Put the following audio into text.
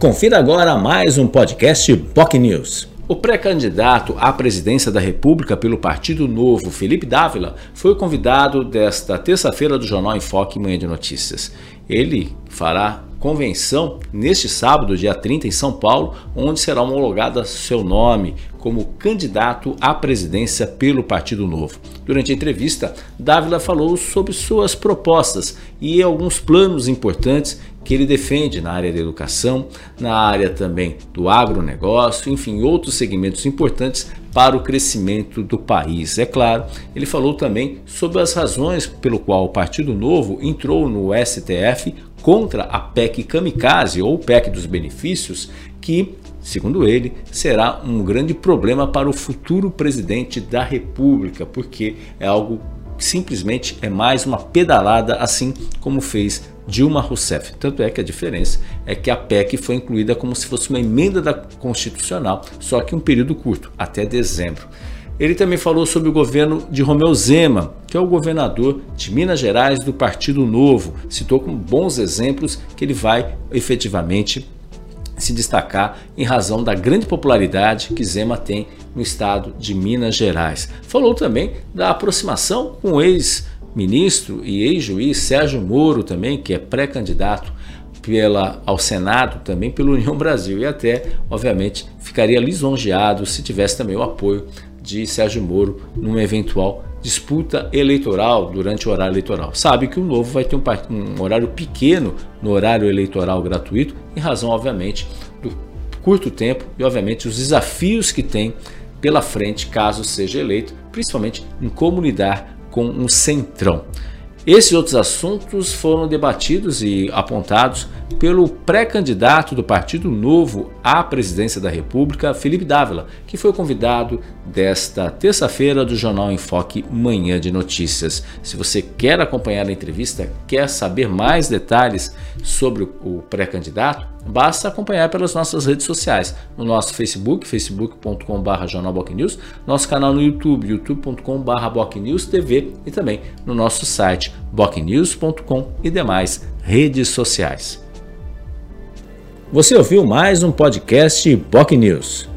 Confira agora mais um podcast POC News. O pré-candidato à presidência da República pelo Partido Novo, Felipe Dávila, foi convidado desta terça-feira do Jornal em Foque Manhã de Notícias. Ele fará convenção neste sábado, dia 30, em São Paulo, onde será homologado seu nome como candidato à presidência pelo Partido Novo. Durante a entrevista, Dávila falou sobre suas propostas e alguns planos importantes que ele defende na área da educação, na área também do agronegócio, enfim, outros segmentos importantes para o crescimento do país. É claro, ele falou também sobre as razões pelo qual o Partido Novo entrou no STF contra a PEC Kamikaze ou PEC dos benefícios, que, segundo ele, será um grande problema para o futuro presidente da República, porque é algo simplesmente é mais uma pedalada, assim como fez Dilma Rousseff. Tanto é que a diferença é que a PEC foi incluída como se fosse uma emenda da Constitucional, só que um período curto, até dezembro. Ele também falou sobre o governo de Romeu Zema, que é o governador de Minas Gerais do Partido Novo. Citou como bons exemplos que ele vai efetivamente se destacar em razão da grande popularidade que Zema tem no estado de Minas Gerais. Falou também da aproximação com o ex-ministro e ex-juiz Sérgio Moro também, que é pré-candidato pela, ao Senado, também pela União Brasil, e até, obviamente, ficaria lisonjeado se tivesse também o apoio de Sérgio Moro numa eventual disputa eleitoral durante o horário eleitoral. Sabe que o Novo vai ter um, um horário pequeno no horário eleitoral gratuito, em razão, obviamente, do curto tempo e, obviamente, os desafios que tem pela frente caso seja eleito, principalmente em como lidar com um centrão. Esses outros assuntos foram debatidos e apontados pelo pré-candidato do Partido Novo à presidência da República, Felipe Dávila, que foi convidado desta terça-feira do Jornal Enfoque Manhã de Notícias. Se você quer acompanhar a entrevista, quer saber mais detalhes sobre o pré-candidato, basta acompanhar pelas nossas redes sociais, no nosso Facebook, facebook.com.br jornalbocnews, nosso canal no YouTube, youtube.com.br e também no nosso site bocnews.com e demais redes sociais. Você ouviu mais um podcast Boc News.